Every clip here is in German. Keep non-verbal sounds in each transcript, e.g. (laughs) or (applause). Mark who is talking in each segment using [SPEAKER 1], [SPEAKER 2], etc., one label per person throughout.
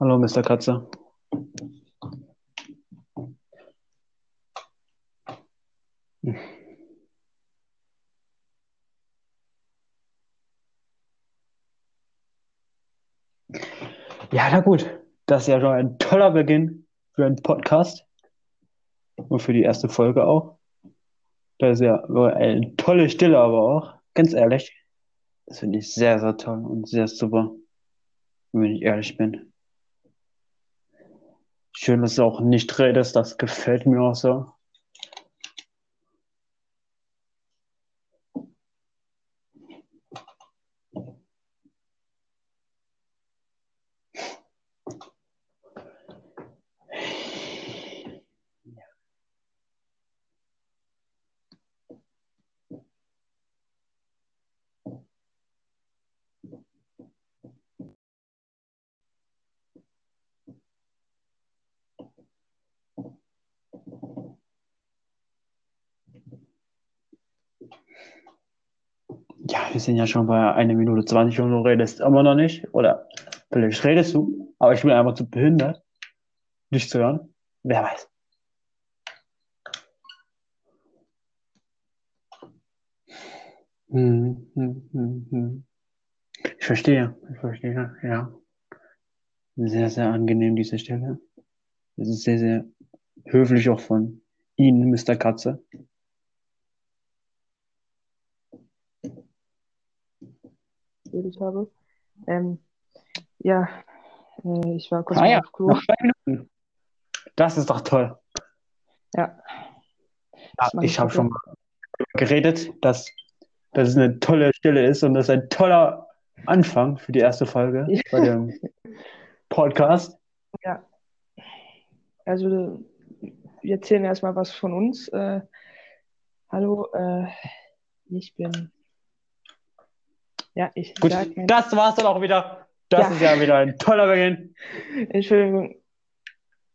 [SPEAKER 1] Hallo, Mr. Katze. Ja, na gut. Das ist ja schon ein toller Beginn für einen Podcast. Und für die erste Folge auch. Das ist ja eine tolle Stille, aber auch. Ganz ehrlich. Das finde ich sehr, sehr toll und sehr super. Wenn ich ehrlich bin. Schön, dass du auch nicht redest. Das gefällt mir auch so. Ja, wir sind ja schon bei einer Minute 20 und du redest immer noch nicht. Oder vielleicht redest du, aber ich bin einfach zu behindert, dich zu hören. Wer weiß. Hm, hm, hm, hm. Ich verstehe, ich verstehe, ja. Sehr, sehr angenehm, diese Stelle. Das ist sehr, sehr höflich auch von Ihnen, Mr. Katze.
[SPEAKER 2] Geredet habe. Ähm, ja, äh, ich war kurz
[SPEAKER 1] Ah ja,
[SPEAKER 2] auf Klo.
[SPEAKER 1] nach zwei Minuten. Das ist doch toll.
[SPEAKER 2] Ja,
[SPEAKER 1] Ja,
[SPEAKER 2] mache
[SPEAKER 1] ich habe schon mal geredet, dass, dass es eine tolle Stelle ist und das ist ein toller Anfang für die erste Folge bei dem Podcast.
[SPEAKER 2] Ja, also wir erzählen erstmal was von uns. Äh, hallo, äh, ich bin. Ja, ich
[SPEAKER 1] Gut, das war's dann auch wieder. Das
[SPEAKER 2] Ja.
[SPEAKER 1] ist ja wieder ein toller Beginn.
[SPEAKER 2] Entschuldigung.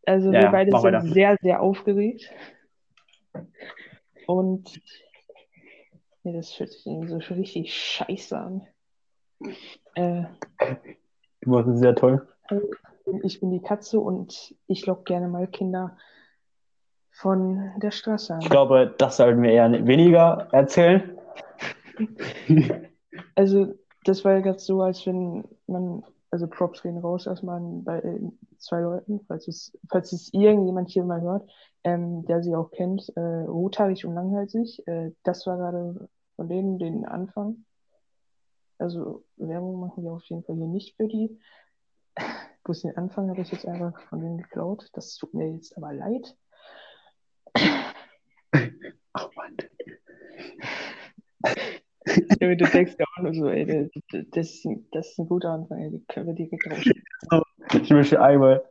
[SPEAKER 2] Also
[SPEAKER 1] Ja,
[SPEAKER 2] wir beide sind
[SPEAKER 1] weiter.
[SPEAKER 2] sehr, sehr aufgeregt. Und nee, das hört sich so richtig scheiße an. Äh,
[SPEAKER 1] Du es sehr toll.
[SPEAKER 2] ich bin die Katze und ich lock gerne mal Kinder von der Straße an.
[SPEAKER 1] Ich glaube, das sollten wir eher weniger erzählen. (laughs)
[SPEAKER 2] Also, das war ja gerade so, als wenn man, also Props gehen raus erstmal bei äh, zwei Leuten, falls es, falls es irgendjemand hier mal hört, ähm, der sie auch kennt, äh, rothaarig und langhalsig. Äh, das war gerade von denen den Anfang. Also Werbung machen wir auf jeden Fall hier nicht für die. (laughs) Bloß den Anfang habe ich jetzt einfach von denen geklaut. Das tut mir jetzt aber leid. (laughs)
[SPEAKER 1] Ach Mann. (laughs)
[SPEAKER 2] Ja, du (laughs) denkst ja auch nur so, ey, das, das, ist ein- guter Anfang, ey, die können wir direkt raus.
[SPEAKER 1] Ich möchte einmal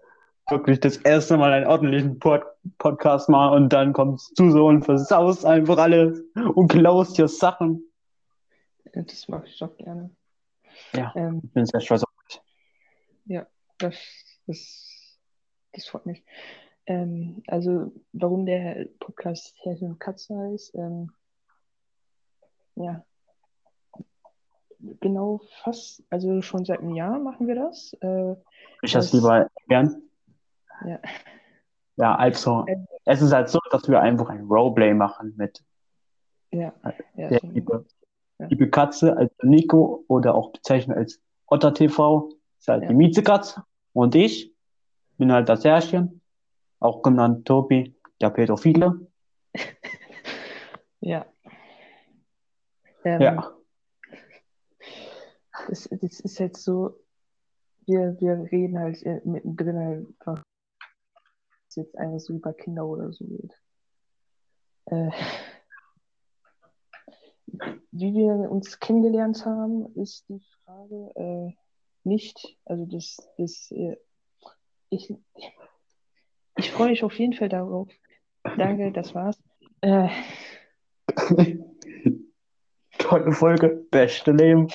[SPEAKER 1] wirklich das erste Mal einen ordentlichen Pod Podcast machen und dann kommst du so und versaust einfach alles und klaust dir Sachen.
[SPEAKER 2] Ja, Das mache ich doch gerne.
[SPEAKER 1] Ja.
[SPEAKER 2] Ähm,
[SPEAKER 1] Ich bin sehr stolz auf dich.
[SPEAKER 2] das, das, das freut mich. Ähm, also, warum der Podcast Herr und Katze heißt, ähm, ja, genau fast, also schon seit einem Jahr machen wir das. Äh,
[SPEAKER 1] Ich das lieber gern.
[SPEAKER 2] Ja.
[SPEAKER 1] Ja, also,
[SPEAKER 2] Ähm.
[SPEAKER 1] es ist halt so, dass wir einfach ein Roleplay machen mit
[SPEAKER 2] ja, ja,
[SPEAKER 1] der liebe,
[SPEAKER 2] Ja.
[SPEAKER 1] liebe Katze, als Nico oder auch bezeichnet als Otter TV, ist halt
[SPEAKER 2] Ja.
[SPEAKER 1] die Miezekatze und ich bin halt das Herrchen, auch genannt Tobi, der Pädophile. (laughs)
[SPEAKER 2] ja. Ähm,
[SPEAKER 1] Ja.
[SPEAKER 2] Das, das ist jetzt so, wir, wir reden halt äh, mittendrin einfach, dass jetzt einfach so über Kinder oder so geht. Äh, wie wir uns kennengelernt haben, ist die Frage äh, nicht, also das, das, äh, ich, ich freue mich auf jeden Fall darauf. Danke, das war's. Äh, (laughs)
[SPEAKER 1] Tolle Folge, beste Leben.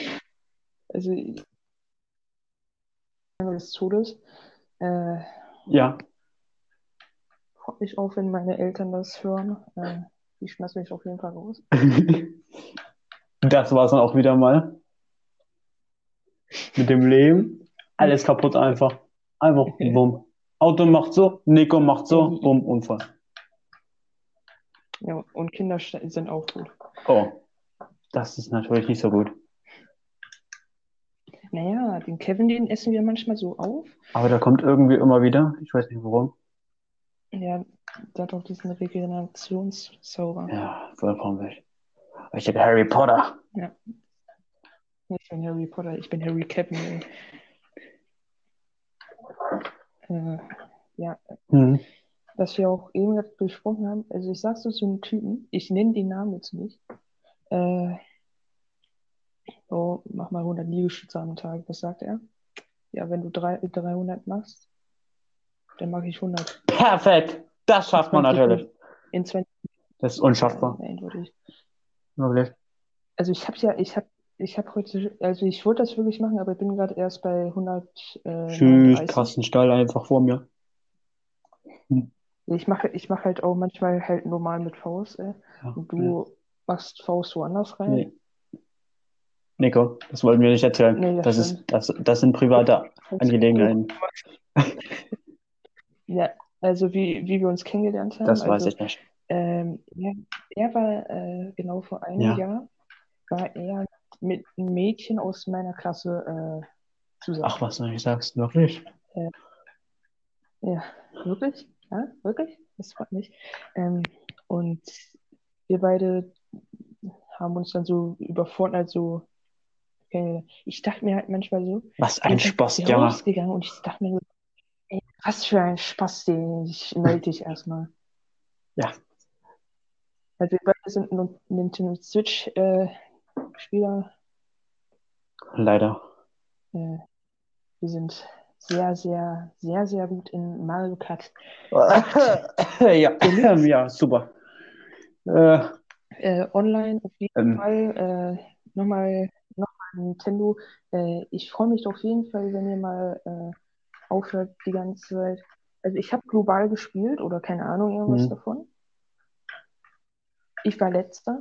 [SPEAKER 2] Also, des Todes. Äh,
[SPEAKER 1] Ja,
[SPEAKER 2] freut mich auch, wenn meine Eltern das hören. Äh, die schmeißen mich auf jeden Fall raus. (laughs)
[SPEAKER 1] Das war's dann auch wieder mal. Mit dem Leben. Alles kaputt einfach. Einfach bumm. Auto macht so, Nico macht so, bumm, Unfall.
[SPEAKER 2] Ja, und Kinder sind auch gut.
[SPEAKER 1] Oh. Das ist natürlich nicht so gut.
[SPEAKER 2] Naja, den Kevin, den essen wir manchmal so auf.
[SPEAKER 1] Aber der kommt irgendwie immer wieder. Ich weiß nicht warum.
[SPEAKER 2] Ja, der hat auch diesen Regenerationszauber.
[SPEAKER 1] Ja, vollkommen weg. Ich bin Harry Potter.
[SPEAKER 2] Ich bin Harry Potter, ich bin Harry Kevin. Äh, ja,
[SPEAKER 1] Hm.
[SPEAKER 2] was wir auch eben gerade besprochen haben, also ich sag so zu einem Typen, ich nenne den Namen jetzt nicht, äh, oh, mach mal 100 Liegestütze am Tag, was sagt er? Ja, wenn du drei, 300 machst, dann mache ich 100.
[SPEAKER 1] Perfekt. Das schafft man
[SPEAKER 2] 20
[SPEAKER 1] natürlich.
[SPEAKER 2] In 20
[SPEAKER 1] Das ist unschaffbar. Wirklich.
[SPEAKER 2] Also ich habe ja, ich habe ich habe heute, also ich wollte das wirklich machen, aber ich bin gerade erst bei 100. Äh,
[SPEAKER 1] Tschüss,
[SPEAKER 2] 39.
[SPEAKER 1] Kastenstall einfach vor mir.
[SPEAKER 2] Ich mache ich mache halt auch manchmal halt normal mit Faust, ey.
[SPEAKER 1] Ja,
[SPEAKER 2] Und du machst Faust woanders rein.
[SPEAKER 1] Nee. Nico, das wollten wir nicht erzählen.
[SPEAKER 2] Nee, das
[SPEAKER 1] das, ist, das, das sind private Angelegenheiten. (laughs)
[SPEAKER 2] Ja, also wie, wie wir uns kennengelernt haben.
[SPEAKER 1] Das weiß
[SPEAKER 2] also,
[SPEAKER 1] ich nicht.
[SPEAKER 2] Ähm, er, er war äh, genau vor einem
[SPEAKER 1] Ja.
[SPEAKER 2] Jahr, war er mit einem Mädchen aus meiner Klasse äh, zusammen.
[SPEAKER 1] Ach, was du nicht sagst, wirklich?
[SPEAKER 2] Ja, wirklich? Ja, wirklich? Das freut mich. Ähm, und wir beide haben uns dann so über Fortnite so kennengelernt. Ich dachte mir halt manchmal so,
[SPEAKER 1] Was ein
[SPEAKER 2] sind
[SPEAKER 1] Spaß, Junge.
[SPEAKER 2] rausgegangen und ich dachte mir so, ey, was für ein Spaß, den ich melde dich erstmal.
[SPEAKER 1] Ja.
[SPEAKER 2] Also wir beide sind Nintendo Switch äh, Spieler.
[SPEAKER 1] Leider.
[SPEAKER 2] Äh, wir sind sehr, sehr, sehr, sehr gut in Mario Kart. (laughs)
[SPEAKER 1] ja, ja, super. Äh,
[SPEAKER 2] Äh, online auf jeden
[SPEAKER 1] Ähm.
[SPEAKER 2] Fall. Äh, nochmal Nintendo. Äh, ich freue mich auf jeden Fall, wenn ihr mal äh, aufhört die ganze Zeit. Also ich habe global gespielt oder keine Ahnung irgendwas
[SPEAKER 1] Mhm.
[SPEAKER 2] davon. Ich war letzter.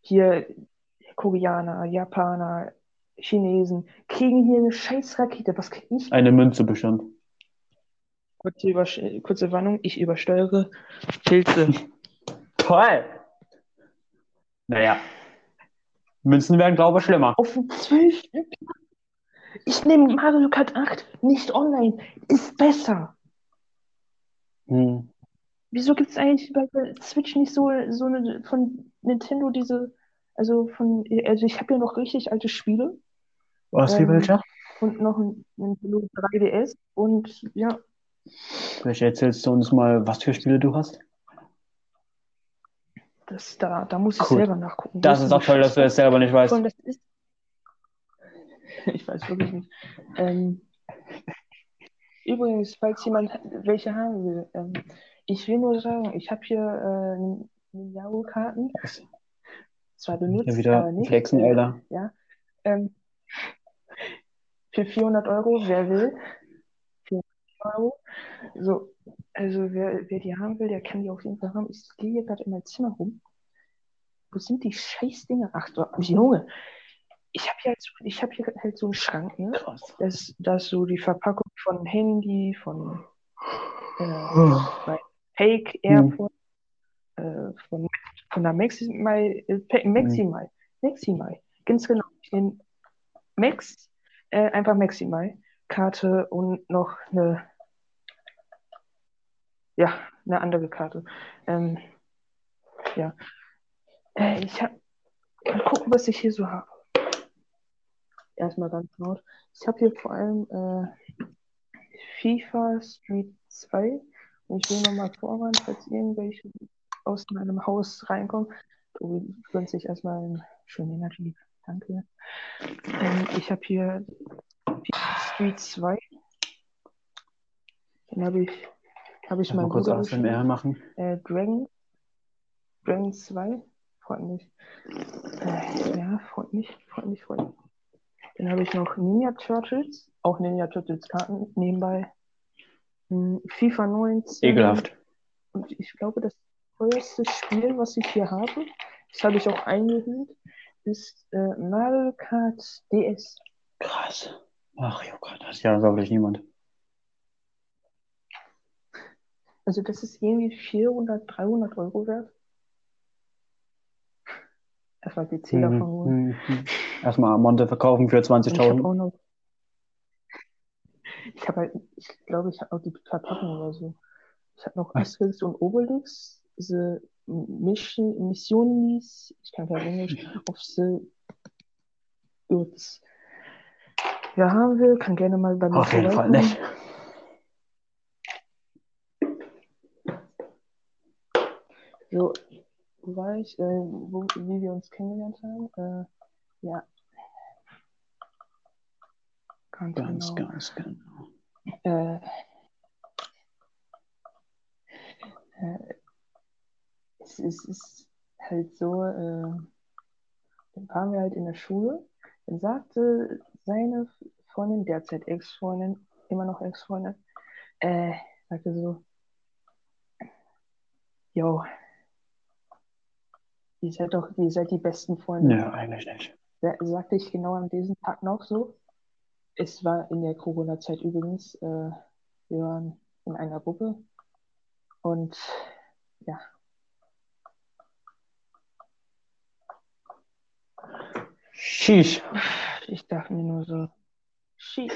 [SPEAKER 2] Hier Koreaner, Japaner, Chinesen kriegen hier eine scheiß Rakete. Was krieg ich?
[SPEAKER 1] eine Münze bestimmt.
[SPEAKER 2] Kurze, Übersch kurze Warnung, ich übersteuere Pilze. (laughs)
[SPEAKER 1] Toll! Naja. Münzen werden, glaube ich, schlimmer.
[SPEAKER 2] Auf dem 12. Ich nehme Mario Kart 8 nicht online. Ist besser.
[SPEAKER 1] Hm.
[SPEAKER 2] Wieso gibt es eigentlich bei Switch nicht so, so eine von Nintendo diese, also von, also ich habe ja noch richtig alte Spiele
[SPEAKER 1] Was, wie
[SPEAKER 2] Ähm,
[SPEAKER 1] welcher?
[SPEAKER 2] und noch ein Nintendo 3DS und ja,
[SPEAKER 1] Vielleicht erzählst du uns mal, was für Spiele du hast?
[SPEAKER 2] Das, da, da muss ich
[SPEAKER 1] Cool.
[SPEAKER 2] selber nachgucken.
[SPEAKER 1] Das ist auch toll, dass du es selber nicht weißt.
[SPEAKER 2] Das ist. (laughs) Ich weiß wirklich nicht. Ähm, übrigens, falls jemand welche haben will, ähm, ich will nur sagen, ich habe hier äh, Ninjago-Karten. Zwar benutzt,
[SPEAKER 1] Ja, wieder
[SPEAKER 2] aber nicht.
[SPEAKER 1] flexen, Alter.
[SPEAKER 2] Ja. Ähm, für 400 Euro, wer will? 400 Euro. So, also wer, wer die haben will, der kann die auf jeden Fall haben. Ich gehe hier gerade in mein Zimmer rum. Wo sind die scheiß Dinger? Ach du, Junge. Ich habe hier, halt so, ich hab hier halt so einen Schrank, ne?
[SPEAKER 1] Krass.
[SPEAKER 2] Das, das ist so die Verpackung von Handy, von äh,
[SPEAKER 1] Oh.
[SPEAKER 2] Fake AirPod, äh, von, von der Maximai, äh, Maximai, Maximai, ganz genau. Den Max, äh, einfach Maximai, Karte und noch eine, ja, eine andere Karte. Ähm, ja. Äh, ich hab, mal gucken, was ich hier so habe. Erstmal ganz laut. Ich habe hier vor allem äh, FIFA Street 2. Und ich will nochmal vorwarnen, falls irgendwelche aus meinem Haus reinkommen. Du wünschst sich erstmal einen schönen Energy. Danke. Ähm, ich habe hier FIFA Street 2. Den habe ich, habe ich
[SPEAKER 1] Mal
[SPEAKER 2] meinem
[SPEAKER 1] kurz ASMR machen.
[SPEAKER 2] Äh, Dragon. Dragon 2. Freut mich. Äh, ja, freut mich, freut mich, freut mich. Dann habe ich noch Ninja Turtles. Auch Ninja Turtles Karten nebenbei. Hm, FIFA 19.
[SPEAKER 1] Ekelhaft.
[SPEAKER 2] Und ich glaube, das teuerste Spiel, was ich hier habe, das habe ich auch eingehüllt. ist äh, Mario Kart DS.
[SPEAKER 1] Krass. Mario Kart, das ist ja wirklich niemand.
[SPEAKER 2] Also das ist irgendwie 400, 300 Euro wert. Erstmal PC davon holen.
[SPEAKER 1] Mhm, mhm. Erstmal Monte verkaufen für
[SPEAKER 2] Und ich habe
[SPEAKER 1] 20.000.
[SPEAKER 2] auch noch, ich habe halt, ich glaube, ich habe noch die Verpackung oder so. Ich habe noch? Asterix und Obelix, diese Mission, Missionis, ich kann kein Englisch, (laughs) auf the Earth. Ja, haben wir, kann gerne mal bei mir
[SPEAKER 1] Auf jeden Fall nicht.
[SPEAKER 2] So, wo war ich, äh, wo, wie wir uns kennengelernt haben? Äh, ja, ganz
[SPEAKER 1] Ganz,
[SPEAKER 2] genau.
[SPEAKER 1] ganz genau.
[SPEAKER 2] Äh, äh, es, es ist halt so, äh, dann waren wir halt in der Schule, dann sagte seine Freundin, derzeit Ex-Freundin, immer noch Ex-Freundin, äh, sagte so, yo, ihr seid doch, ihr seid die besten Freunde.
[SPEAKER 1] Nö, eigentlich nicht.
[SPEAKER 2] Sa- sagte ich genau an diesem Tag noch so. Es war in der Corona-Zeit übrigens, äh, wir waren in einer Gruppe und ja,
[SPEAKER 1] Sheesh.
[SPEAKER 2] ich dachte mir nur so, shit.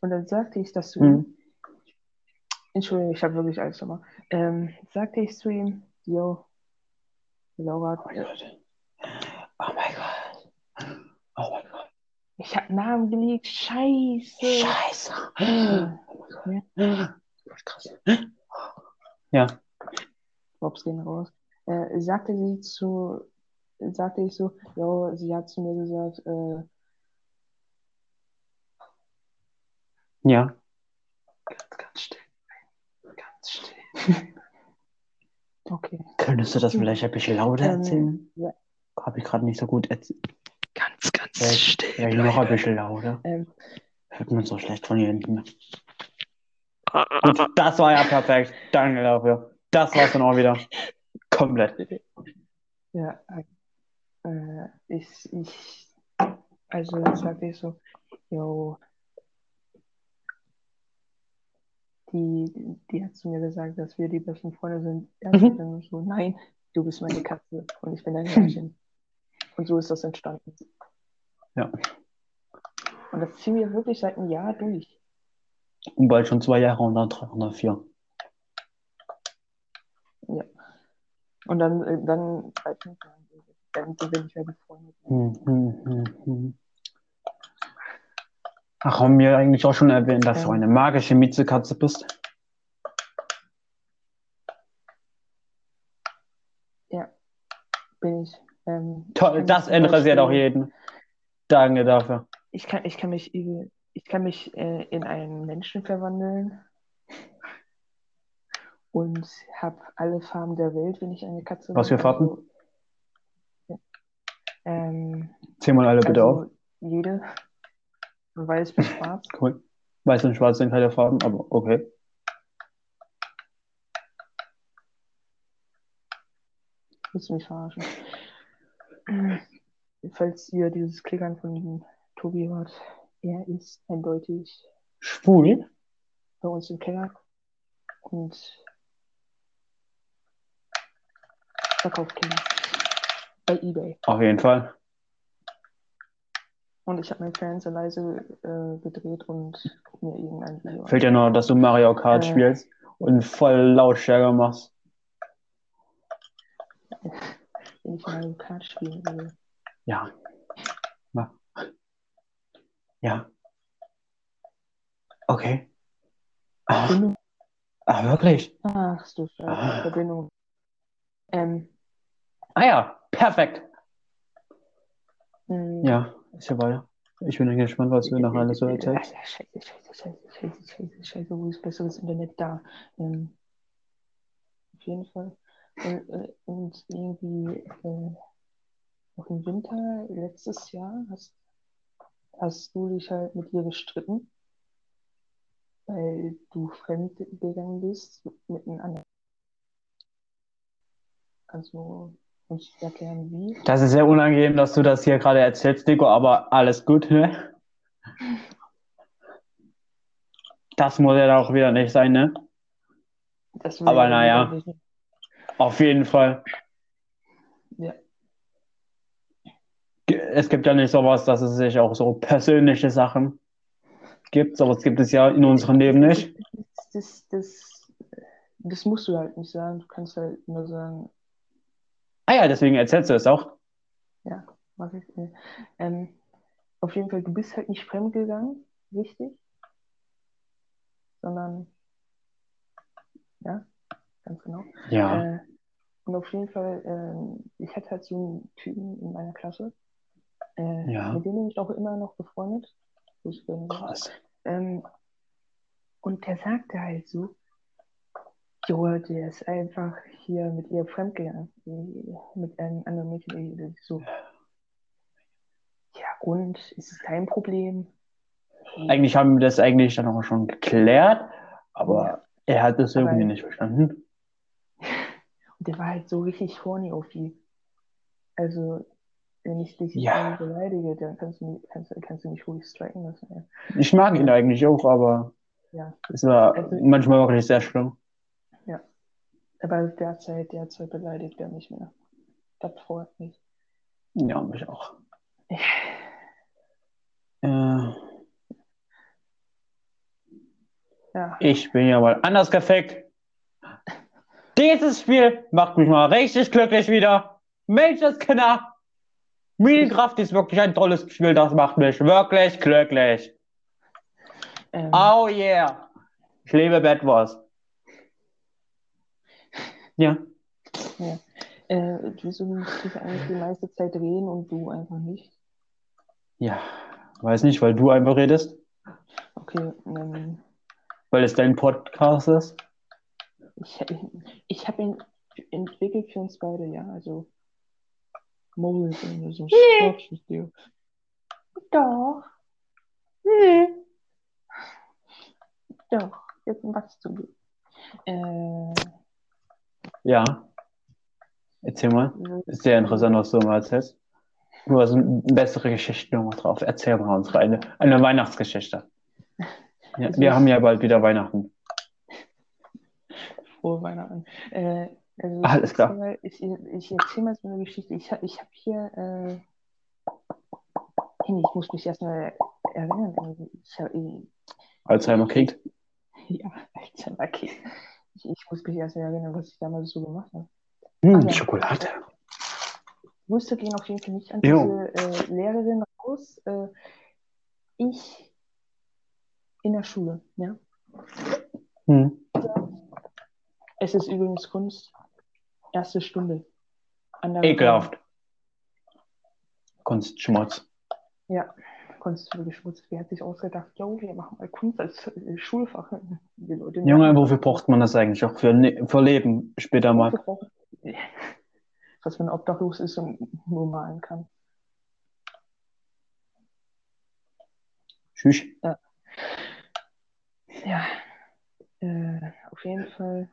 [SPEAKER 2] Und dann sagte ich das zu ihm,
[SPEAKER 1] Mhm.
[SPEAKER 2] Entschuldigung, ich habe wirklich alles nochmal, ähm, sagte ich zu ihm, yo, Laura,
[SPEAKER 1] Oh mein Gott. Oh mein Gott. Oh mein Gott.
[SPEAKER 2] ich habe Namen gelegt, scheiße.
[SPEAKER 1] Scheiße. Oh mein Gott.
[SPEAKER 2] Ja.
[SPEAKER 1] Krass. Ja.
[SPEAKER 2] Props gehen raus. Äh, sagte sie zu, sagte ich so, jo, sie hat zu mir gesagt, äh,
[SPEAKER 1] Ja.
[SPEAKER 2] ganz, ganz still. Ganz still. (laughs) Okay.
[SPEAKER 1] Könntest du das vielleicht ein bisschen lauter
[SPEAKER 2] Ähm,
[SPEAKER 1] erzählen?
[SPEAKER 2] ja.
[SPEAKER 1] Habe ich gerade nicht so gut erzählt.
[SPEAKER 2] Ganz, ganz
[SPEAKER 1] Vielleicht,
[SPEAKER 2] still.
[SPEAKER 1] vielleicht noch ein bisschen lauter.
[SPEAKER 2] Ähm,
[SPEAKER 1] Hört man so schlecht von hier hinten. Gut, das war ja perfekt. Danke dafür. Das war's dann auch wieder. (laughs) Komplett.
[SPEAKER 2] ja, äh, ich, ich, also sagte ich so, jo, die, die hat zu mir gesagt, dass wir die besten Freunde sind. Er
[SPEAKER 1] Mhm.
[SPEAKER 2] dann so, nein, du bist meine Katze und ich bin dein Herrchen. (laughs) Und so ist das entstanden.
[SPEAKER 1] Ja.
[SPEAKER 2] Und das ziehen wir wirklich seit einem Jahr durch.
[SPEAKER 1] Und bald schon zwei Jahre und dann drei und dann vier.
[SPEAKER 2] Und dann, äh, dann, dann sind wir nicht mehr befreundet.
[SPEAKER 1] Hm, hm, hm, hm. Ach, haben wir eigentlich auch schon erwähnt, dass du
[SPEAKER 2] Ähm.
[SPEAKER 1] eine magische Miezekatze bist?
[SPEAKER 2] Bin ich. Ähm, ich
[SPEAKER 1] Toll,
[SPEAKER 2] kann
[SPEAKER 1] das interessiert auch jeden. Danke dafür.
[SPEAKER 2] Ich kann, ich kann mich, ich kann mich äh, in einen Menschen verwandeln und habe alle Farben der Welt, wenn ich eine Katze
[SPEAKER 1] Was
[SPEAKER 2] bin.
[SPEAKER 1] für Farben?
[SPEAKER 2] Also, ja. ähm,
[SPEAKER 1] Zähl mal alle bitte auf.
[SPEAKER 2] also jede. Weiß bis schwarz.
[SPEAKER 1] Cool. Weiß und Schwarz sind keine Farben, aber okay.
[SPEAKER 2] Willst du mich verarschen? Falls ihr dieses Klickern von Tobi hört, er ist eindeutig
[SPEAKER 1] Schwul?
[SPEAKER 2] bei uns im Keller und verkauft Kinder bei eBay.
[SPEAKER 1] Auf jeden Fall.
[SPEAKER 2] Und ich habe mein Fernseher leise äh, gedreht und mir irgendein Video.
[SPEAKER 1] Fehlt ja nur, dass du Mario Kart
[SPEAKER 2] Äh.
[SPEAKER 1] spielst und voll Lautstärke machst. (laughs)
[SPEAKER 2] wenn ich Mario Kart spielen will.
[SPEAKER 1] Ja. Na. Ja. Okay. Ach,
[SPEAKER 2] Verbindung.
[SPEAKER 1] ah, wirklich?
[SPEAKER 2] Ach du Scheiße,
[SPEAKER 1] Ah.
[SPEAKER 2] Verbindung. Ähm,
[SPEAKER 1] Ah ja, perfekt.
[SPEAKER 2] mh,
[SPEAKER 1] Ja, ist ja weiter. Ich bin gespannt, was du noch alles so erzählst.
[SPEAKER 2] Scheiße, scheiße, scheiße, scheiße, scheiße, scheiße, wo ist besseres Internet da? Ähm, auf jeden Fall. Und, äh, und irgendwie äh, noch im Winter letztes Jahr hast, hast du dich halt mit ihr gestritten, weil du fremd gegangen bist mit einem anderen. Also Kannst du erklären, wie?
[SPEAKER 1] Das ist sehr unangenehm, dass du das hier gerade erzählst, Nico, aber alles gut, ne? Das muss ja auch wieder nicht sein, ne?
[SPEAKER 2] Das
[SPEAKER 1] Aber naja. Auf jeden Fall.
[SPEAKER 2] Ja.
[SPEAKER 1] Es gibt ja nicht sowas, dass es sich auch so persönliche Sachen gibt. Sowas gibt es ja in unserem Leben nicht.
[SPEAKER 2] Das, das, das, das musst du halt nicht sagen. Du kannst halt nur sagen,
[SPEAKER 1] Ah ja, deswegen erzählst du es auch.
[SPEAKER 2] mach ich. äh, Ähm, auf jeden Fall, du bist halt nicht fremdgegangen, richtig? Sondern, ja, ganz genau.
[SPEAKER 1] Ja.
[SPEAKER 2] Äh, und auf jeden Fall, ähm, ich hatte halt so einen Typen in meiner Klasse, äh,
[SPEAKER 1] Ja.
[SPEAKER 2] mit dem bin ich auch immer noch befreundet.
[SPEAKER 1] Krass.
[SPEAKER 2] Ähm, und der sagte halt so, Jo, der ist einfach hier mit ihr fremdgegangen. Mit einem anderen Mädchen. So. Ja, und ist es dein Problem?
[SPEAKER 1] Eigentlich haben wir das eigentlich dann auch schon geklärt, aber er hat das
[SPEAKER 2] Aber-
[SPEAKER 1] irgendwie nicht verstanden. (laughs)
[SPEAKER 2] Und der war halt so richtig horny auf die. Also, wenn ich dich
[SPEAKER 1] Ja.
[SPEAKER 2] beleidige, dann kannst du, mich- kannst, du- kannst du mich ruhig striken lassen. Ja.
[SPEAKER 1] Ich mag ihn eigentlich auch, aber
[SPEAKER 2] ja.
[SPEAKER 1] es war
[SPEAKER 2] Also-
[SPEAKER 1] manchmal wirklich sehr schlimm.
[SPEAKER 2] Aber derzeit, derzeit beleidigt er mich mehr. Das freut mich.
[SPEAKER 1] Ja, mich auch. Äh,
[SPEAKER 2] Ja,
[SPEAKER 1] ich bin ja mal anders gefickt. Dieses Spiel macht mich mal richtig glücklich wieder. Mensch, das Kinder. Minecraft ist wirklich ein tolles Spiel, das macht mich wirklich glücklich.
[SPEAKER 2] ähm,
[SPEAKER 1] Oh yeah. Ich liebe Bad Wars. Ja.
[SPEAKER 2] äh, wieso musst du eigentlich die meiste Zeit reden und du einfach nicht?
[SPEAKER 1] Ja. Weiß nicht, weil du einfach redest.
[SPEAKER 2] Okay, ähm,
[SPEAKER 1] Weil es dein Podcast ist.
[SPEAKER 2] ich, ich habe ihn entwickelt für uns beide, ja, also Mole ist irgendwie so ein Sportvideo. Doch. Nee. Doch, jetzt was zu tun. Äh,
[SPEAKER 1] Ja. Erzähl mal. Ist sehr interessant, was du mal erzählst. Du hast eine bessere Geschichte nochmal drauf. Erzähl mal uns eine, eine Weihnachtsgeschichte. Ja, wir
[SPEAKER 2] ich-
[SPEAKER 1] haben ja bald wieder Weihnachten.
[SPEAKER 2] Frohe Weihnachten. Äh, also ich
[SPEAKER 1] Alles klar.
[SPEAKER 2] erzähl Mal, ich, ich erzähle mal so eine Geschichte. Ich, hab- ich habe hier, äh, ich muss mich erstmal erinnern. Also Ich hab, ich,
[SPEAKER 1] Alzheimer kriegt. (laughs)
[SPEAKER 2] ja, okay. Ich, ich muss mich erstmal erinnern, was ich damals so gemacht habe.
[SPEAKER 1] Hm,
[SPEAKER 2] ja.
[SPEAKER 1] Schokolade.
[SPEAKER 2] Grüße gehen auf jeden Fall nicht an
[SPEAKER 1] Jo.
[SPEAKER 2] diese äh, Lehrerin raus. Äh, ich in der Schule, ja.
[SPEAKER 1] Hm.
[SPEAKER 2] Es ist übrigens Kunst. Erste Stunde.
[SPEAKER 1] Ekelhaft. Kunstschmutz.
[SPEAKER 2] Ja, Kunst für geschmutzt. Wer hat sich ausgedacht, jo, wir machen mal Kunst als äh, Schulfach. (laughs)
[SPEAKER 1] Junge, wofür braucht man das eigentlich auch für, Ne- für Leben später mal?
[SPEAKER 2] Was (laughs) man obdachlos ist und nur malen kann.
[SPEAKER 1] Tschüss.
[SPEAKER 2] Ja, äh, auf jeden Fall.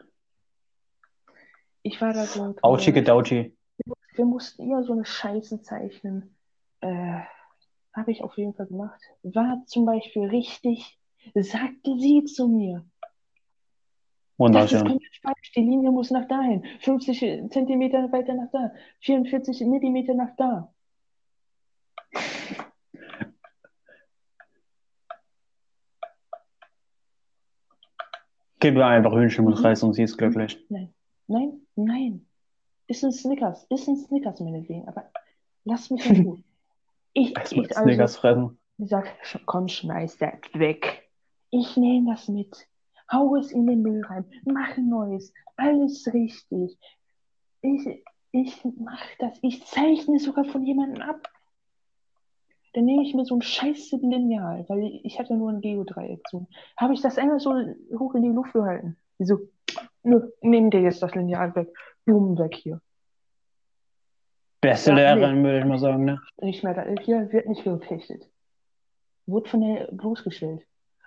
[SPEAKER 2] Ich war da so.
[SPEAKER 1] Auchi gedauchi.
[SPEAKER 2] wir mussten immer so eine Scheiße zeichnen. Äh, Habe ich auf jeden Fall gemacht. War zum Beispiel richtig, sagte sie zu mir. Das ist komplett falsch. Die Linie muss nach dahin. 50 Zentimeter weiter nach da. 44 Millimeter nach da.
[SPEAKER 1] Gib mir einfach Hühnchen mit Reis und sie ist glücklich.
[SPEAKER 2] Nein, nein. Ist ein Snickers. Ist ein Snickers, meinetwegen. Aber lass mich in Ruhe. (laughs) Ich, ich
[SPEAKER 1] Snickers
[SPEAKER 2] also,
[SPEAKER 1] fressen.
[SPEAKER 2] ich sag, komm, schmeiß das weg. Ich nehme das mit. Hau es in den Müll rein. Mach ein neues. Alles richtig. Ich, ich mach das. Ich zeichne sogar von jemandem ab. Dann nehme ich mir so ein scheiß Lineal, weil ich hatte nur ein Geodreieck. So. Habe ich das einmal so hoch in die Luft gehalten. Die so, nö, nimm dir jetzt das Lineal weg. Blumen weg hier.
[SPEAKER 1] Beste
[SPEAKER 2] Ja, nee.
[SPEAKER 1] Lehrerin, würde ich mal sagen, ne?
[SPEAKER 2] Nicht mehr da. Hier wird nicht getestet. Wurde von der bloßgestellt.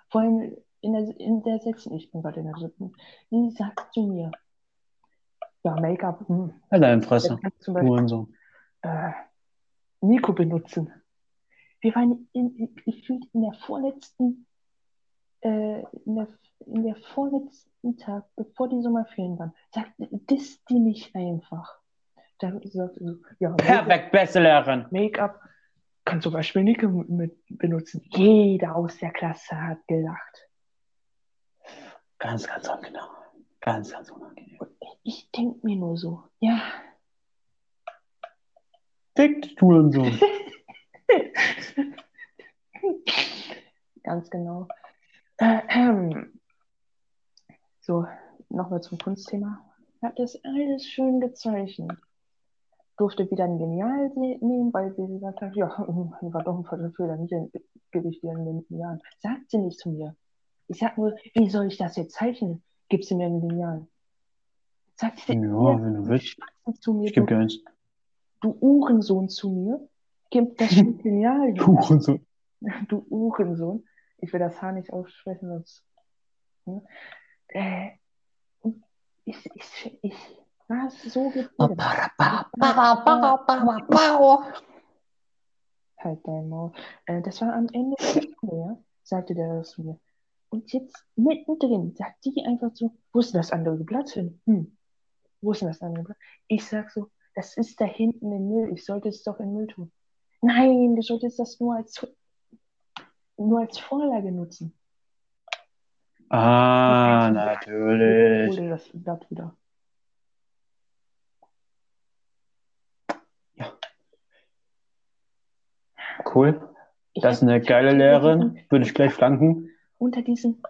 [SPEAKER 2] Vor allem in der, in der sechsten, ich bin gerade in der siebten. Die sagt zu mir, Ja, Make-up. Hm.
[SPEAKER 1] Fresse.
[SPEAKER 2] du zum Beispiel
[SPEAKER 1] Hurensohn.
[SPEAKER 2] äh, Nico benutzen. Wir waren in, in, gefühlt in der vorletzten, äh, in der, in der vorletzten Tag, bevor die Sommerferien waren, sagt, das die nicht einfach. Da sagt sie so, ja,
[SPEAKER 1] Perfekt, beste Lehrerin.
[SPEAKER 2] Make-up kann zum Beispiel Nico mit benutzen. Jeder aus der Klasse hat gelacht.
[SPEAKER 1] Ganz, ganz ungenau. Ganz, ganz unangenehm.
[SPEAKER 2] Ich denke mir nur so, ja,
[SPEAKER 1] Fick dich, Hurensohn. (laughs)
[SPEAKER 2] Ganz genau. Äh, ähm. So, nochmal zum Kunstthema. Hat das alles schön gezeichnet. Durfte wieder ein Lineal nehmen, weil sie gesagt hat, ja, (laughs) war doch ein Fehler, nicht gebe ich dir ein Lineal. Sagt sie nicht zu mir. Ich sag nur, wie soll ich das jetzt zeichnen? Gib sie mir ein Lineal. Sagt sie
[SPEAKER 1] Ja,
[SPEAKER 2] ja,
[SPEAKER 1] wenn du willst.
[SPEAKER 2] zu mir,
[SPEAKER 1] Ich gebe
[SPEAKER 2] du,
[SPEAKER 1] dir eins.
[SPEAKER 2] du Uhrensohn zu mir. Gib das Lineal her.
[SPEAKER 1] Hurensohn.
[SPEAKER 2] Du Uhrensohn. Ich will das Haar nicht aussprechen, sonst. Hm? Äh, ich, ich, ich war so gebildet. Halt dein Maul. Äh, das war am Ende der Stunde, ja? Sagte der das zu mir. Und jetzt mittendrin sagt die einfach so, wo ist denn das andere Blatt hin? Hm. Wo ist denn das andere Blatt? Ich sag so, das ist da hinten im Müll. Ich sollte es doch in den Müll tun. Nein, du solltest das nur als, nur als Vorlage nutzen.
[SPEAKER 1] Ah,
[SPEAKER 2] Hol
[SPEAKER 1] natürlich.
[SPEAKER 2] dir das Blatt wieder.
[SPEAKER 1] Cool.
[SPEAKER 2] Ich
[SPEAKER 1] Das ist eine geile Lehrerin. Würde ich gleich flanken.
[SPEAKER 2] Unter diesem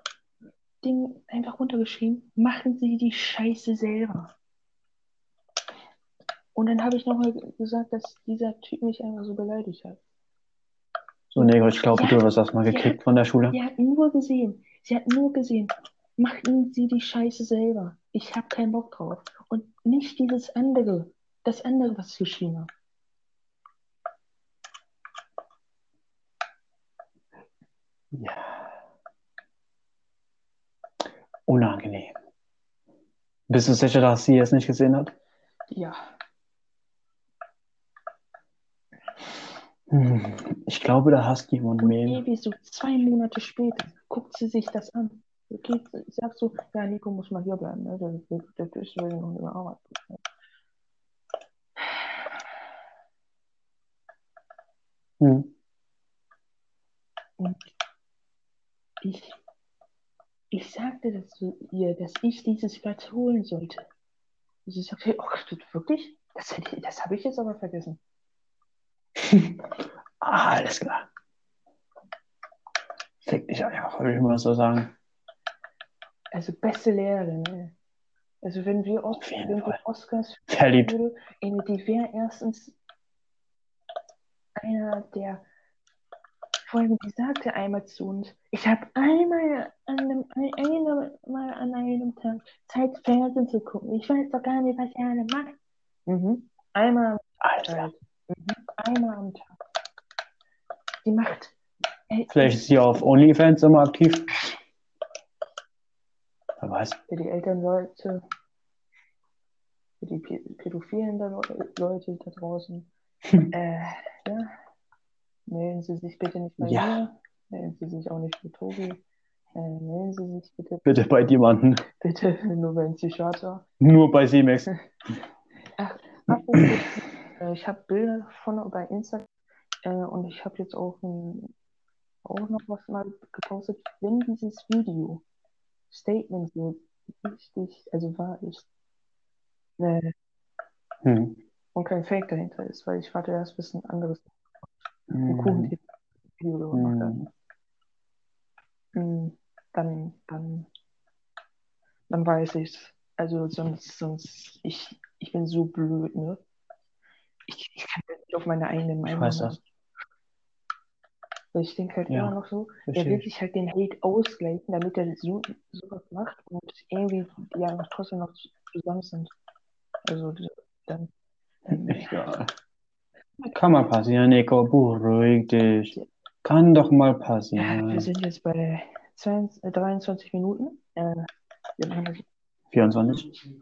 [SPEAKER 2] Ding einfach runtergeschrieben, machen Sie die Scheiße selber. Und dann habe ich nochmal gesagt, dass dieser Typ mich einfach so beleidigt hat.
[SPEAKER 1] So, Negro, ich glaube,
[SPEAKER 2] Ja.
[SPEAKER 1] du hast das mal gekriegt von der Schule.
[SPEAKER 2] Sie hat nur gesehen, sie hat nur gesehen, machen Sie die Scheiße selber. Ich habe keinen Bock drauf. Und nicht dieses andere, das andere, was ich geschrieben habe.
[SPEAKER 1] Ja. Unangenehm. Bist du sicher, dass sie es nicht gesehen hat?
[SPEAKER 2] Ja,
[SPEAKER 1] Hm. Ich glaube, da hast du jemanden mehr.
[SPEAKER 2] ewig so zwei Monate später guckt sie sich das an. Okay, sagt so, ja, Nico muss mal hier bleiben, ne? Der, der, der ist noch in der Arbeit.
[SPEAKER 1] Hm.
[SPEAKER 2] Und ich, ich sagte das zu ihr, dass ich dieses Blatt holen sollte. Und sie sagte, oh, wirklich? Das, das habe ich jetzt aber vergessen. (laughs)
[SPEAKER 1] Ah, alles klar. Fick dich einfach, würde ich mal so sagen.
[SPEAKER 2] Also beste Lehrerin. Ne? Also wenn wir, Os wenn wir Oscars würde, wäre erstens einer der Folgen, die sagte einmal zu uns, ich habe einmal an einem, ein, einmal an einem Tag Zeit, Fernsehen zu gucken. Ich weiß doch gar nicht, was ihr alle macht. Mhm. Einmal. Zeit. Mhm. Einmal am Tag. Die macht. Ey,
[SPEAKER 1] Vielleicht ist sie auf OnlyFans immer aktiv. Wer weiß.
[SPEAKER 2] für die Elternleute, für die Pä- pädophilen Leute da draußen. (laughs) äh, ja. Melden Sie sich bitte nicht bei
[SPEAKER 1] Ja.
[SPEAKER 2] mir. Melden Sie sich auch nicht bei Tobi. Äh, melden Sie sich bitte,
[SPEAKER 1] Bitte bei jemanden.
[SPEAKER 2] bitte (laughs) nur beim Psychiater.
[SPEAKER 1] Nur bei C-Max. (laughs)
[SPEAKER 2] Apropos, äh, ich habe Bilder von bei Instagram äh, und ich habe jetzt auch, ein, auch noch was mal gepostet, wenn dieses Video Statement so richtig, also wahr ist, äh,
[SPEAKER 1] Hm.
[SPEAKER 2] und kein Fake dahinter ist, weil ich warte erst, bis ein anderes ein
[SPEAKER 1] Hm.
[SPEAKER 2] Kuchen-Video gemacht. Mm, Dann, dann, dann weiß ich's. Also sonst, sonst, ich, ich bin so blöd, ne? Ich, ich kann nicht auf meine eigene Meinung
[SPEAKER 1] weiß
[SPEAKER 2] haben.
[SPEAKER 1] das.
[SPEAKER 2] Weil ich denke halt
[SPEAKER 1] Ja,
[SPEAKER 2] immer noch so, er will
[SPEAKER 1] ich.
[SPEAKER 2] sich halt den Hate ausgleichen, damit er so sowas macht und irgendwie die ja trotzdem noch zusammen sind. Also dann, dann
[SPEAKER 1] Egal. Kann mal passieren, Nico. Beruhig dich. Kann doch mal
[SPEAKER 2] Ja, wir
[SPEAKER 1] passieren.
[SPEAKER 2] sind jetzt bei 22, äh, 23 Minuten. Äh, wir machen das
[SPEAKER 1] 24.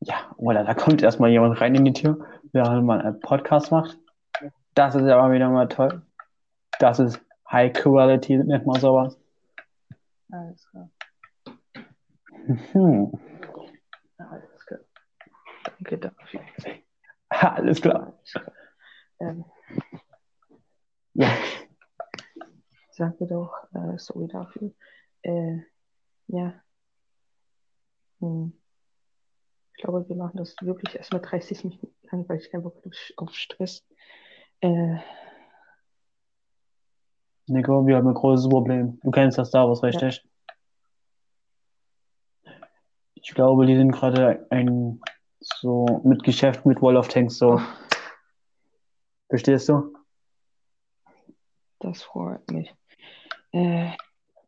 [SPEAKER 1] Ja, oder da kommt erstmal jemand rein in die Tür, während man einen Podcast macht. Das ist aber wieder mal toll. Das ist High Quality, nennt man sowas.
[SPEAKER 2] Alles klar.
[SPEAKER 1] Hm.
[SPEAKER 2] Alles klar. Danke dafür.
[SPEAKER 1] Alles klar.
[SPEAKER 2] Alles klar. Ähm,
[SPEAKER 1] Ja.
[SPEAKER 2] Danke doch, äh, sorry dafür. Äh, ja. Hm. Ich glaube, wir machen das wirklich erstmal 30 Minuten lang, weil ich einfach auf Stress. Äh,
[SPEAKER 1] Nico, wir haben ein großes Problem. Du kennst das Star Wars, richtig? Ich glaube, die sind gerade ein so mit Geschäft mit Wall of Tanks so. Verstehst du?
[SPEAKER 2] das freut mich. Äh,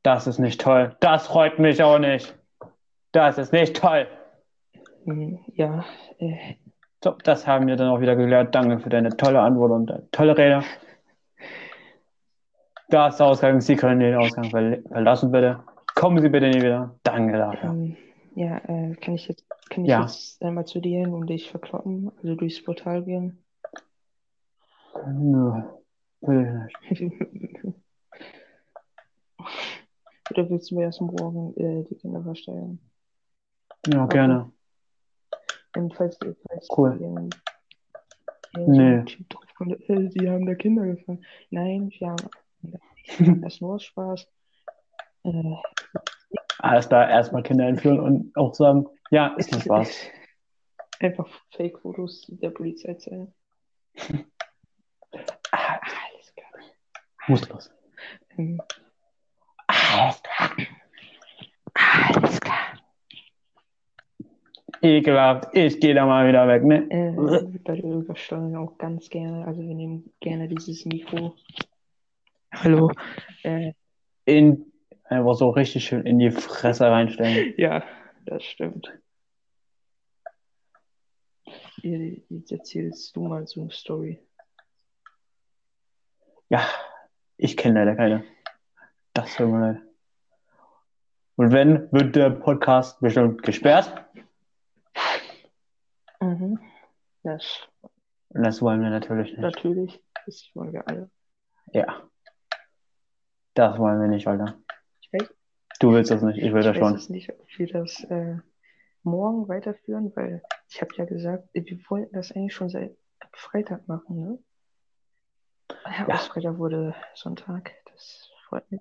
[SPEAKER 1] Das ist nicht toll. Das freut mich auch nicht. Das ist nicht toll.
[SPEAKER 2] hm, ja, äh,
[SPEAKER 1] So, das haben wir dann auch wieder gelernt. Danke für deine tolle Antwort und deine tolle Rede. Da ist der Ausgang. Sie können den Ausgang verl verlassen, bitte. Kommen Sie bitte nie wieder. Danke dafür.
[SPEAKER 2] ähm, ja, äh, kann ich jetzt, kann ich
[SPEAKER 1] Ja.
[SPEAKER 2] jetzt einmal zu dir hin und dich verkloppen, also durchs Portal gehen?
[SPEAKER 1] Nö, bitte nicht. (laughs)
[SPEAKER 2] Oder willst du mir erst morgen äh, die Kinder verstellen?
[SPEAKER 1] Ja, gerne.
[SPEAKER 2] Und falls, falls
[SPEAKER 1] Cool. Nee.
[SPEAKER 2] ein Typ drauf kommt, äh, die haben da Kinder gefangen. Nein, wir haben (laughs) das ist nur Spaß. Äh,
[SPEAKER 1] Alles klar, erstmal Kinder entführen und auch sagen, ja, ist nur Spaß. (laughs)
[SPEAKER 2] Einfach Fake-Fotos der Polizei zeigen. (laughs)
[SPEAKER 1] Ah,
[SPEAKER 2] Alles klar.
[SPEAKER 1] Muss los.
[SPEAKER 2] Ähm,
[SPEAKER 1] Alles klar.
[SPEAKER 2] alles klar.
[SPEAKER 1] Ekelhaft. Ich gehe da mal wieder weg, ne?
[SPEAKER 2] Äh, bei der Übersteuerung auch ganz gerne, also wir nehmen gerne dieses Mikro. Hallo. Äh,
[SPEAKER 1] In, einfach so richtig schön in die Fresse reinstellen. (laughs)
[SPEAKER 2] ja, das stimmt. Jetzt erzählst du mal so eine Story.
[SPEAKER 1] Ja, ich kenne leider keine. Das tut mir leid. Und wenn, wird der Podcast bestimmt gesperrt.
[SPEAKER 2] Mhm. Das
[SPEAKER 1] Und das wollen wir natürlich nicht.
[SPEAKER 2] natürlich. Das wollen wir alle.
[SPEAKER 1] Ja. Das wollen wir nicht, Alter.
[SPEAKER 2] Ich weiß,
[SPEAKER 1] Du willst das nicht, ich will
[SPEAKER 2] ich
[SPEAKER 1] das
[SPEAKER 2] weiß
[SPEAKER 1] schon.
[SPEAKER 2] es nicht, ob wir das äh, morgen weiterführen, weil ich habe ja gesagt, wir wollten das eigentlich schon seit Freitag machen, ne? Ja,
[SPEAKER 1] Ja.
[SPEAKER 2] Freitag wurde Sonntag. Das freut mich.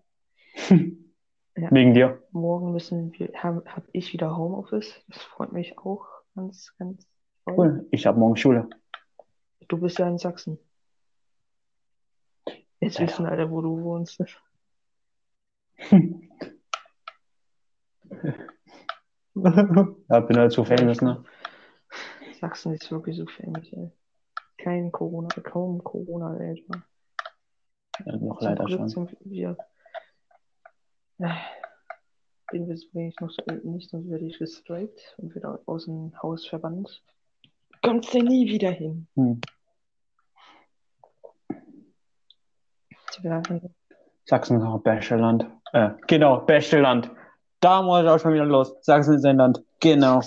[SPEAKER 2] (laughs) Ja.
[SPEAKER 1] Wegen dir.
[SPEAKER 2] Morgen müssen wir, habe hab ich wieder Homeoffice. Das freut mich auch ganz, ganz toll.
[SPEAKER 1] Cool. Ich habe morgen Schule.
[SPEAKER 2] Du bist ja in Sachsen. Jetzt
[SPEAKER 1] Ja.
[SPEAKER 2] wissen alle, wo du wohnst. (laughs) (laughs)
[SPEAKER 1] Ja, bin halt so famous, ne?
[SPEAKER 2] Sachsen ist wirklich so famous, ey. Kein Corona, kaum Corona, ey.
[SPEAKER 1] Ja, noch
[SPEAKER 2] Zum
[SPEAKER 1] leider
[SPEAKER 2] Glück
[SPEAKER 1] schon.
[SPEAKER 2] sind wir. Äh, Den wir ich noch so, nicht, sonst werde ich gestrikt und wieder aus dem Haus verbannt. Kommst du nie wieder hin.
[SPEAKER 1] Hm. Sachsen ist auch beste Land. Äh, genau, beste Land. Da muss ich auch schon wieder los. Sachsen ist ein Land. Genau.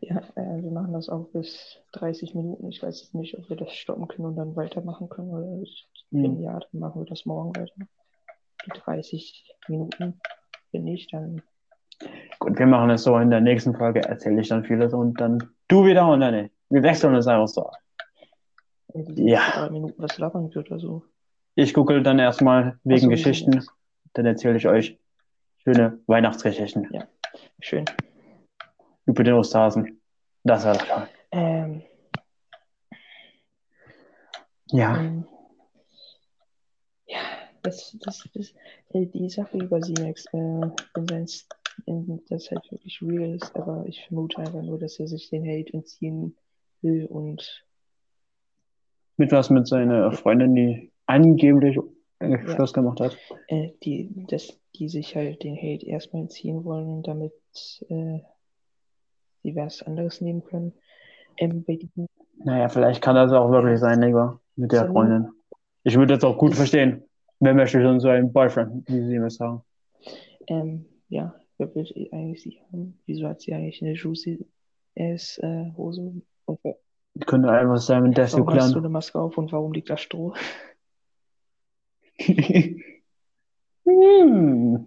[SPEAKER 2] Ja, äh, wir machen das auch bis 30 Minuten. Ich weiß jetzt nicht, ob wir das stoppen können und dann weitermachen können. Oder ich, wenn
[SPEAKER 1] Hm.
[SPEAKER 2] ja, dann machen wir das morgen weiter. Die 30 Minuten. Wenn nicht, dann
[SPEAKER 1] Gut, wir machen es so. In der nächsten Folge erzähle ich dann vieles und dann du wieder und dann ich. Wir wechseln es einfach so.
[SPEAKER 2] in
[SPEAKER 1] Ja.
[SPEAKER 2] drei Minuten was labern wird oder so.
[SPEAKER 1] Ich google dann erstmal wegen
[SPEAKER 2] so,
[SPEAKER 1] Geschichten. Dann erzähle ich euch schöne Weihnachtsgeschichten
[SPEAKER 2] Schön.
[SPEAKER 1] über den Osterhasen. Das war doch toll.
[SPEAKER 2] Ähm,
[SPEAKER 1] Ja.
[SPEAKER 2] ähm, ja, das, das, das, die Sache über Simex, äh, wenn sein S- in das halt wirklich real ist, aber ich vermute einfach nur, dass er sich den Hate entziehen will und
[SPEAKER 1] Mit was mit seiner Freundin, die angeblich äh, Schluss gemacht hat.
[SPEAKER 2] äh, die, dass die sich halt den Hate erstmal entziehen wollen und damit äh, sie was anderes nehmen können. Ähm,
[SPEAKER 1] Naja, vielleicht kann das auch wirklich sein, Digga, mit der
[SPEAKER 2] So.
[SPEAKER 1] Freundin. Ich würde das auch gut verstehen. Wer möchte schon so einen Boyfriend, wie sie mir sagen.
[SPEAKER 2] ähm, ja, wer will eigentlich sie haben? Wieso hat sie eigentlich eine Juicy ist äh, Hose. Und
[SPEAKER 1] Könnte einfach sein mit Death
[SPEAKER 2] warum hast du eine Maske auf und warum liegt da Stroh? (laughs) (laughs)
[SPEAKER 1] hm.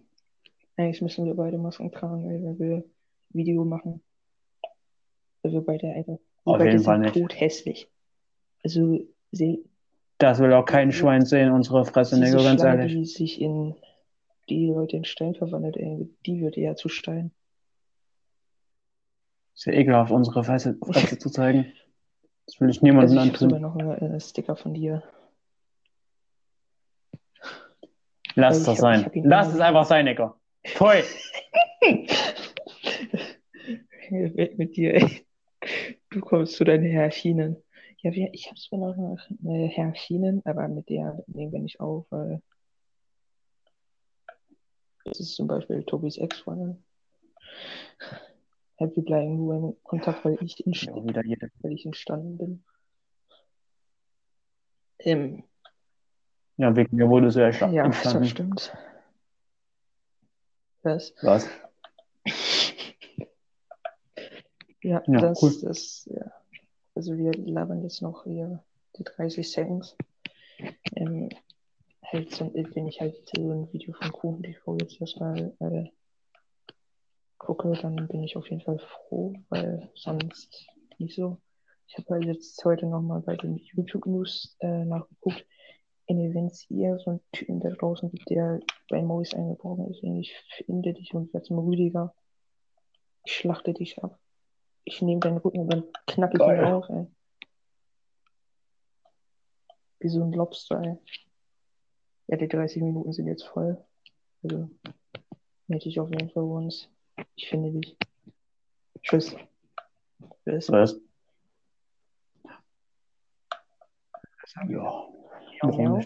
[SPEAKER 2] Eigentlich müssen wir beide Masken tragen, wenn wir Video machen. Weil wir beide einfach.
[SPEAKER 1] Auf jeden Fall nicht.
[SPEAKER 2] tothässlich. Also, sie,
[SPEAKER 1] Das will auch kein Schwein sehen, unsere Fresse, Nico, ganz
[SPEAKER 2] Schlange,
[SPEAKER 1] ehrlich.
[SPEAKER 2] die sich in die Leute in Stein verwandelt, ey, die wird eher zu Stein.
[SPEAKER 1] Ist ja ekelhaft, unsere Fresse, Fresse (laughs) zu zeigen. Das will ich niemandem
[SPEAKER 2] Also ich habe
[SPEAKER 1] antun.
[SPEAKER 2] noch einen äh, Sticker von dir.
[SPEAKER 1] Lass das sein. Lass es einfach sein. Pfui.
[SPEAKER 2] Weg mit dir, ey. Du kommst zu deinen Herrschinen. Ja, ich habe zwar noch eine Herrschinen, aber mit der nehmen wir nicht auf, weil das ist zum Beispiel Tobis Ex-Freundin. Wir bleiben nur im Kontakt, weil ich, in,
[SPEAKER 1] Ja, wieder jede.
[SPEAKER 2] weil ich entstanden bin. Ähm,
[SPEAKER 1] Ja, wegen mir wurde es ja echt
[SPEAKER 2] ja, das stimmt. Was?
[SPEAKER 1] Was?
[SPEAKER 2] Ja,
[SPEAKER 1] Ja,
[SPEAKER 2] das,
[SPEAKER 1] cool.
[SPEAKER 2] das, ja. Also wir labern jetzt noch hier die 30 Seconds. Ähm, halt so, wenn ich halt so ein Video von Kuchen TV jetzt erstmal äh, gucke, dann bin ich auf jeden Fall froh, weil sonst nicht so. Ich habe halt jetzt heute nochmal bei den YouTube News äh, nachgeguckt. Ey, wenn es ihr so einen Typen da draußen gibt, der bei Mois eingebrochen ist, ey, ich finde dich und werde zum Rüdiger. Ich schlachte dich ab. Ich nehme deinen Rücken und dann knacke ich ihn auf, ey. Wie so ein Lobster, ey. Ja, die 30 Minuten sind jetzt voll. Also, melde ich auf jeden Fall uns. Ich finde dich. Tschüss. Tschüss.
[SPEAKER 1] Was? Ja. Warum
[SPEAKER 2] Miau.
[SPEAKER 1] nicht?